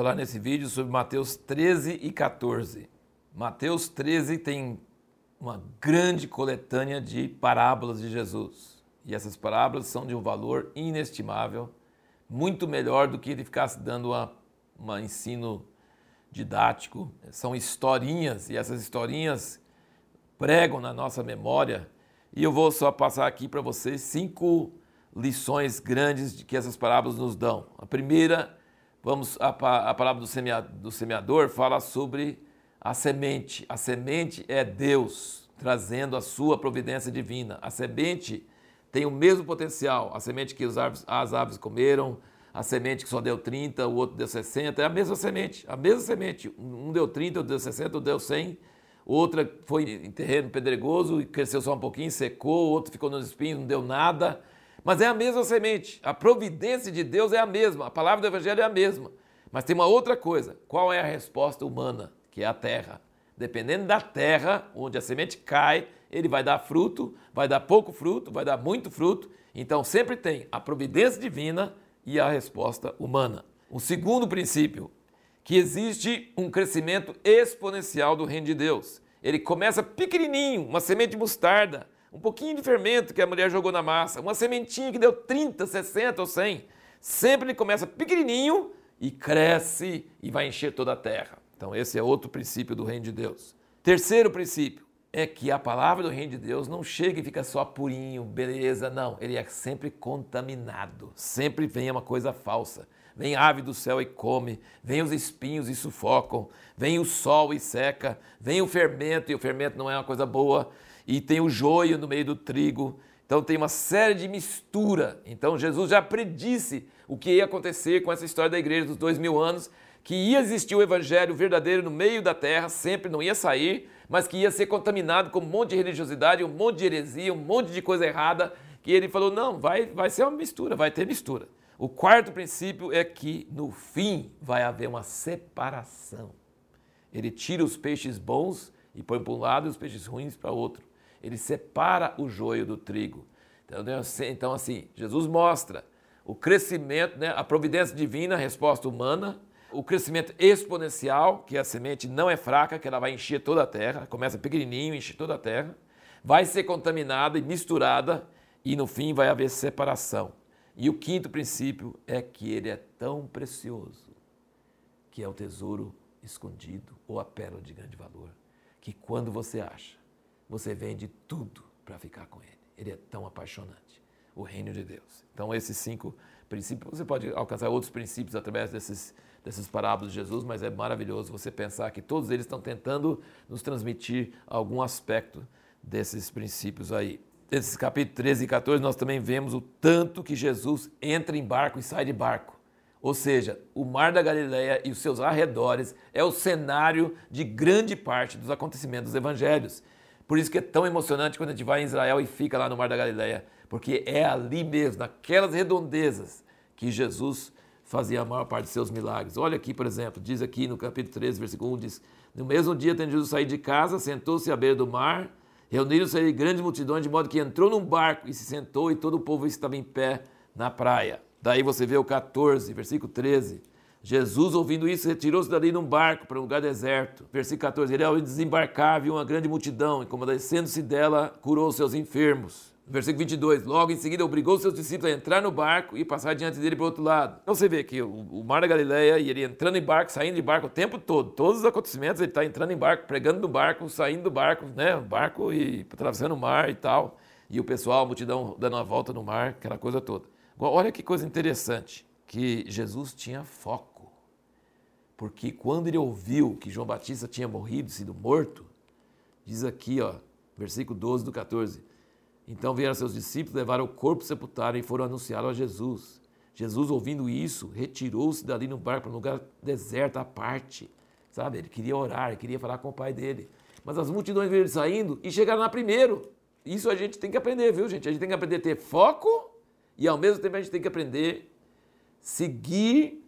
falar nesse vídeo sobre Mateus 13 e 14. Mateus 13 tem uma grande coletânea de parábolas de Jesus. E essas parábolas são de um valor inestimável, muito melhor do que ele ficasse dando um ensino didático. São historinhas, e essas historinhas pregam na nossa memória. E eu vou só passar aqui para vocês cinco lições grandes que essas parábolas nos dão. A primeira, vamos a, a parábola do, do semeador fala sobre a semente. A semente é Deus trazendo a sua providência divina. A semente tem o mesmo potencial. A semente que árvores, as aves comeram, a semente que só deu 30, o outro deu 60, é a mesma semente. A mesma semente. Um deu 30, outro deu 60, outro deu 100. Outra foi em terreno pedregoso e cresceu só um pouquinho, secou. Outro ficou nos espinhos, não deu nada. Mas é a mesma semente. A providência de Deus é a mesma. A palavra do Evangelho é a mesma. Mas tem uma outra coisa. Qual é a resposta humana? Que é a terra. Dependendo da terra onde a semente cai, ele vai dar fruto, vai dar pouco fruto, vai dar muito fruto. Então sempre tem a providência divina e a resposta humana. O segundo princípio, que existe um crescimento exponencial do reino de Deus. Ele começa pequenininho, uma semente de mostarda, um pouquinho de fermento que a mulher jogou na massa, uma sementinha que deu 30, 60 ou 100. Sempre ele começa pequenininho e cresce e vai encher toda a terra. Então, esse é outro princípio do reino de Deus. Terceiro princípio é que a palavra do reino de Deus não chega e fica só purinho, beleza, não. Ele é sempre contaminado. Sempre vem uma coisa falsa. Vem ave do céu e come, vem os espinhos e sufocam, vem o sol e seca, vem o fermento, e o fermento não é uma coisa boa e tem o joio no meio do trigo. Então tem uma série de mistura. Então Jesus já predisse o que ia acontecer com essa história da igreja dos dois mil anos, que ia existir o evangelho verdadeiro no meio da terra, sempre não ia sair, mas que ia ser contaminado com um monte de religiosidade, um monte de heresia, um monte de coisa errada, que ele falou, não, vai, vai ser uma mistura, vai ter mistura. O quarto princípio é que no fim vai haver uma separação. Ele tira os peixes bons e põe para um lado e os peixes ruins para outro ele separa o joio do trigo. Então, assim, Jesus mostra o crescimento, né, a providência divina, a resposta humana, o crescimento exponencial, que a semente não é fraca, que ela vai encher toda a terra, começa pequenininho, enche toda a terra, vai ser contaminada e misturada e no fim vai haver separação. E o quinto princípio é que ele é tão precioso, que é o tesouro escondido ou a pérola de grande valor, que quando você acha você vende tudo para ficar com ele. Ele é tão apaixonante. O reino de Deus. Então, esses cinco princípios, você pode alcançar outros princípios através desses, dessas parábolas de Jesus, mas é maravilhoso você pensar que todos eles estão tentando nos transmitir algum aspecto desses princípios aí. Nesses capítulos 13 e 14, nós também vemos o tanto que Jesus entra em barco e sai de barco. Ou seja, o Mar da Galileia e os seus arredores é o cenário de grande parte dos acontecimentos dos evangelhos. Por isso que é tão emocionante quando a gente vai em Israel e fica lá no Mar da Galileia, porque é ali mesmo, naquelas redondezas, que Jesus fazia a maior parte de seus milagres. Olha aqui, por exemplo, diz aqui no capítulo 13, versículo 1, diz, no mesmo dia, tendo Jesus saído de casa, sentou-se à beira do mar, reuniram-se ali grandes multidões, de modo que entrou num barco e se sentou, e todo o povo estava em pé na praia. Daí você vê o 14, versículo 13. Jesus, ouvindo isso, retirou-se dali num barco para um lugar deserto. Versículo 14: Ele, ao desembarcar, viu uma grande multidão, e, compadecendo-se dela, curou seus enfermos. Versículo 22, logo em seguida obrigou seus discípulos a entrar no barco e passar diante dele para o outro lado. Então você vê que o, mar da Galileia, e ele entrando em barco, saindo de barco o tempo todo, todos os acontecimentos, ele está entrando em barco, pregando no barco, saindo do barco, né, barco e atravessando o mar e tal, e o pessoal, a multidão dando uma volta no mar, aquela coisa toda. Agora, olha que coisa interessante, que Jesus tinha foco porque quando ele ouviu que João Batista tinha morrido, sido morto, diz aqui, ó, versículo 12 do 14. Então vieram seus discípulos, levaram o corpo sepultado e foram anunciá-lo a Jesus. Jesus, ouvindo isso, retirou-se dali no barco para um lugar deserto à parte. Sabe? Ele queria orar, ele queria falar com o pai dele. Mas as multidões viram ele saindo e chegaram lá primeiro. Isso a gente tem que aprender, viu, gente? A gente tem que aprender a ter foco e ao mesmo tempo a gente tem que aprender a seguir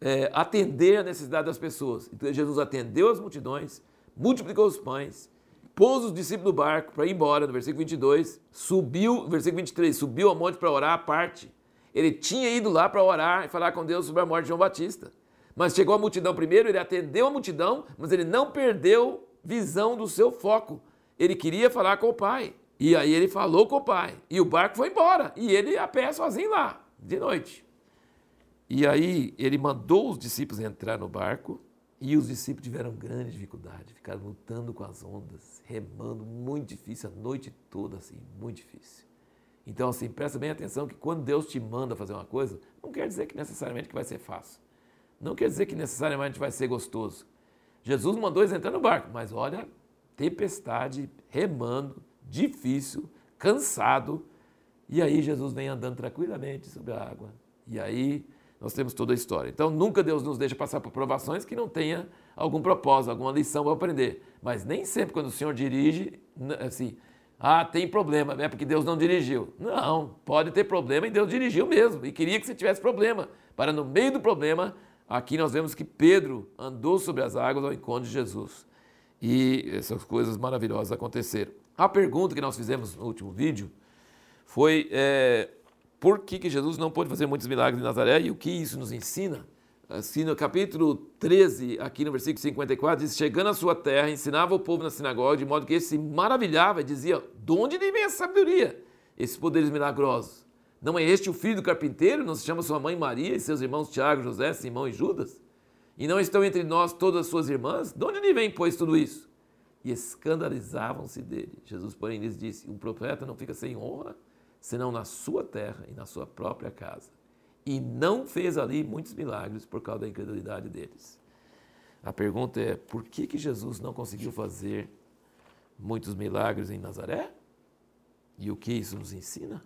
é, atender a necessidade das pessoas. Então Jesus atendeu as multidões, multiplicou os pães, pôs os discípulos no barco para ir embora, no versículo 22, subiu, no versículo 23, subiu ao monte para orar à parte. Ele tinha ido lá para orar e falar com Deus sobre a morte de João Batista. Mas chegou a multidão primeiro, ele atendeu a multidão, mas ele não perdeu visão do seu foco. Ele queria falar com o pai. E aí ele falou com o pai. E o barco foi embora. E ele a pé sozinho lá, de noite. E aí ele mandou os discípulos entrar no barco. E os discípulos tiveram grande dificuldade, ficaram lutando com as ondas, remando, muito difícil, a noite toda assim, muito difícil. Então, assim, presta bem atenção que quando Deus te manda fazer uma coisa, não quer dizer que necessariamente que vai ser fácil. Não quer dizer que necessariamente vai ser gostoso. Jesus mandou eles entrar no barco, mas olha, tempestade, remando, difícil, cansado. E aí Jesus vem andando tranquilamente sobre a água. E aí nós temos toda a história. Então nunca Deus nos deixa passar por provações que não tenha algum propósito, alguma lição para aprender. Mas nem sempre quando o Senhor dirige, assim, ah, tem problema, é porque Deus não dirigiu. Não, pode ter problema e Deus dirigiu mesmo. E queria que você tivesse problema. Para no meio do problema, aqui nós vemos que Pedro andou sobre as águas ao encontro de Jesus. E essas coisas maravilhosas aconteceram. A pergunta que nós fizemos no último vídeo foi é, por que, que Jesus não pôde fazer muitos milagres em Nazaré e o que isso nos ensina? Assim, no capítulo 13, aqui no versículo 54, diz: Chegando à sua terra, ensinava o povo na sinagoga, de modo que ele se maravilhava e dizia: De onde vem essa sabedoria, esses poderes milagrosos? Não é este o filho do carpinteiro? Não se chama sua mãe Maria e seus irmãos Tiago, José, Simão e Judas? E não estão entre nós todas as suas irmãs? De onde lhe vem, pois, tudo isso? e escandalizavam-se dele. Jesus, porém, lhes disse: Um profeta não fica sem honra, senão na sua terra e na sua própria casa. E não fez ali muitos milagres por causa da incredulidade deles. A pergunta é: por que, que Jesus não conseguiu fazer muitos milagres em Nazaré? E o que isso nos ensina?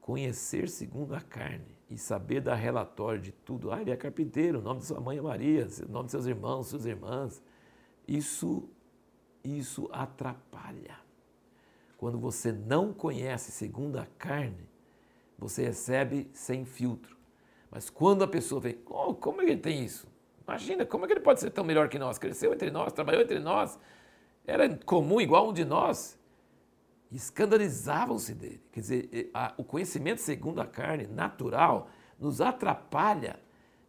Conhecer segundo a carne e saber dar relatório de tudo. Ah, ele é carpinteiro, o nome de sua mãe é Maria, o nome de seus irmãos, suas irmãs. Isso isso atrapalha. Quando você não conhece segundo a carne, você recebe sem filtro. Mas quando a pessoa vem, oh, como ele tem isso? Imagina, como é que ele pode ser tão melhor que nós? Cresceu entre nós, trabalhou entre nós, era comum igual um de nós. Escandalizavam-se dele. Quer dizer, a, o conhecimento segundo a carne, natural, nos atrapalha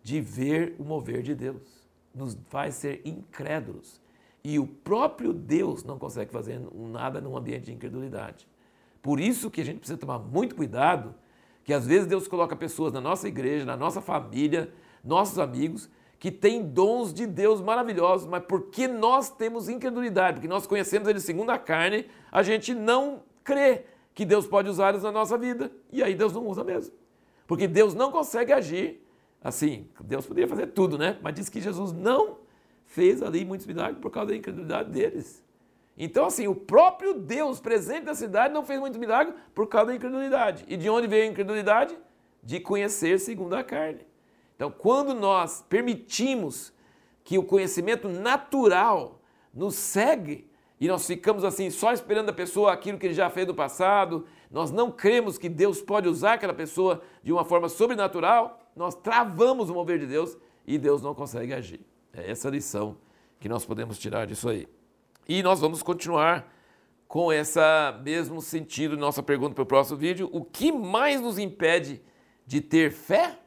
de ver o mover de Deus. Nos faz ser incrédulos. E o próprio Deus não consegue fazer nada num ambiente de incredulidade. Por isso que a gente precisa tomar muito cuidado, que às vezes Deus coloca pessoas na nossa igreja, na nossa família, nossos amigos, que têm dons de Deus maravilhosos, mas porque nós temos incredulidade, porque nós conhecemos Ele segundo a carne, a gente não crê que Deus pode usar eles na nossa vida. E aí Deus não usa mesmo. Porque Deus não consegue agir assim. Deus poderia fazer tudo, né? Mas diz que Jesus não fez ali muitos milagres por causa da incredulidade deles. Então, assim, o próprio Deus presente na cidade não fez muitos milagres por causa da incredulidade. E de onde veio a incredulidade? De conhecer segundo a carne. Então, quando nós permitimos que o conhecimento natural nos segue e nós ficamos assim só esperando a pessoa aquilo que ele já fez no passado, nós não cremos que Deus pode usar aquela pessoa de uma forma sobrenatural, nós travamos o mover de Deus e Deus não consegue agir. É essa lição que nós podemos tirar disso aí. E nós vamos continuar com esse mesmo sentido nossa pergunta para o próximo vídeo. O que mais nos impede de ter fé?